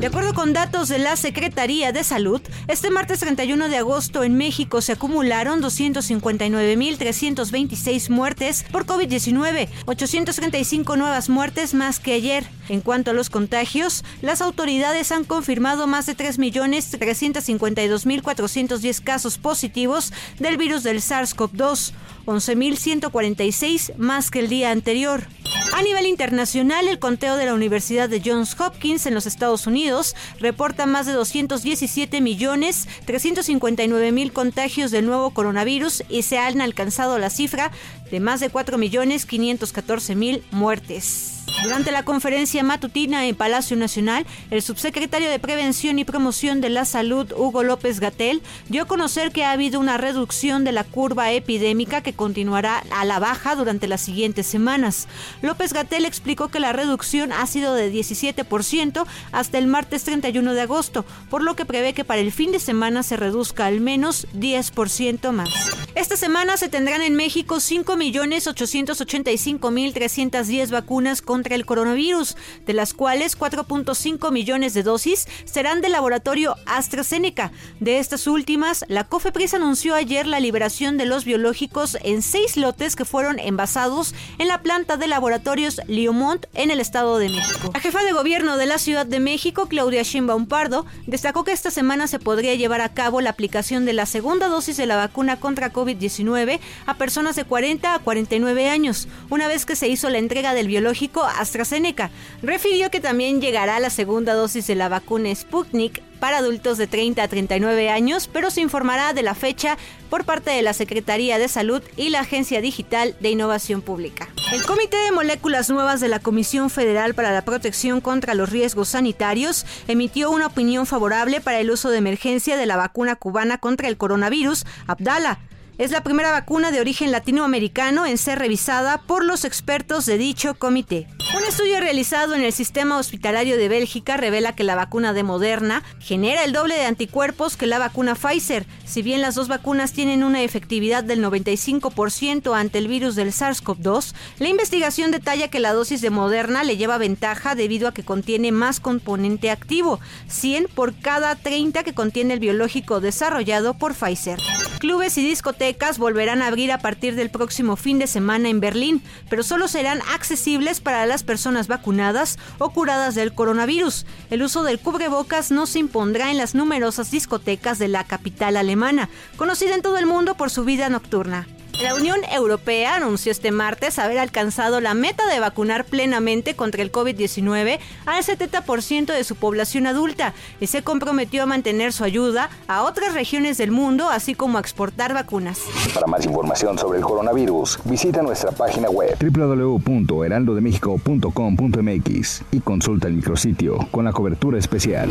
De acuerdo con datos de la Secretaría de Salud, este martes 31 de agosto en México se acumularon 259.326 muertes por COVID-19, 835 nuevas muertes más que ayer. En cuanto a los contagios, las autoridades han confirmado más de 3.352.410 casos positivos del virus del SARS-CoV-2, 11.146 más que el día anterior. A nivel internacional, el conteo de la Universidad de Johns Hopkins en los Estados Unidos reporta más de 217 millones 359 mil contagios del nuevo coronavirus y se han alcanzado la cifra de más de 4 millones 514 mil muertes. Durante la conferencia matutina en Palacio Nacional, el subsecretario de Prevención y Promoción de la Salud, Hugo López Gatel, dio a conocer que ha habido una reducción de la curva epidémica que continuará a la baja durante las siguientes semanas. López Gatel explicó que la reducción ha sido de 17% hasta el martes 31 de agosto, por lo que prevé que para el fin de semana se reduzca al menos 10% más. Esta semana se tendrán en México 5.885.310 vacunas contra el coronavirus, de las cuales 4.5 millones de dosis serán del laboratorio AstraZeneca. De estas últimas, la COFEPRIS anunció ayer la liberación de los biológicos en seis lotes que fueron envasados en la planta de laboratorios Liomont en el Estado de México. La jefa de gobierno de la Ciudad de México, Claudia Sheinbaum Pardo, destacó que esta semana se podría llevar a cabo la aplicación de la segunda dosis de la vacuna contra COVID-19 a personas de 40 a 49 años, una vez que se hizo la entrega del biológico AstraZeneca. Refirió que también llegará la segunda dosis de la vacuna Sputnik para adultos de 30 a 39 años, pero se informará de la fecha por parte de la Secretaría de Salud y la Agencia Digital de Innovación Pública. El Comité de Moléculas Nuevas de la Comisión Federal para la Protección contra los Riesgos Sanitarios emitió una opinión favorable para el uso de emergencia de la vacuna cubana contra el coronavirus, Abdala. Es la primera vacuna de origen latinoamericano en ser revisada por los expertos de dicho comité. Un estudio realizado en el sistema hospitalario de Bélgica revela que la vacuna de Moderna genera el doble de anticuerpos que la vacuna Pfizer. Si bien las dos vacunas tienen una efectividad del 95% ante el virus del SARS-CoV-2, la investigación detalla que la dosis de Moderna le lleva ventaja debido a que contiene más componente activo, 100 por cada 30 que contiene el biológico desarrollado por Pfizer. Clubes y discotecas volverán a abrir a partir del próximo fin de semana en Berlín, pero solo serán accesibles para las personas vacunadas o curadas del coronavirus. El uso del cubrebocas no se impondrá en las numerosas discotecas de la capital alemana, conocida en todo el mundo por su vida nocturna. La Unión Europea anunció este martes haber alcanzado la meta de vacunar plenamente contra el COVID-19 al 70% de su población adulta y se comprometió a mantener su ayuda a otras regiones del mundo, así como a exportar vacunas. Para más información sobre el coronavirus, visita nuestra página web www.heraldodemexico.com.mx y consulta el micrositio con la cobertura especial.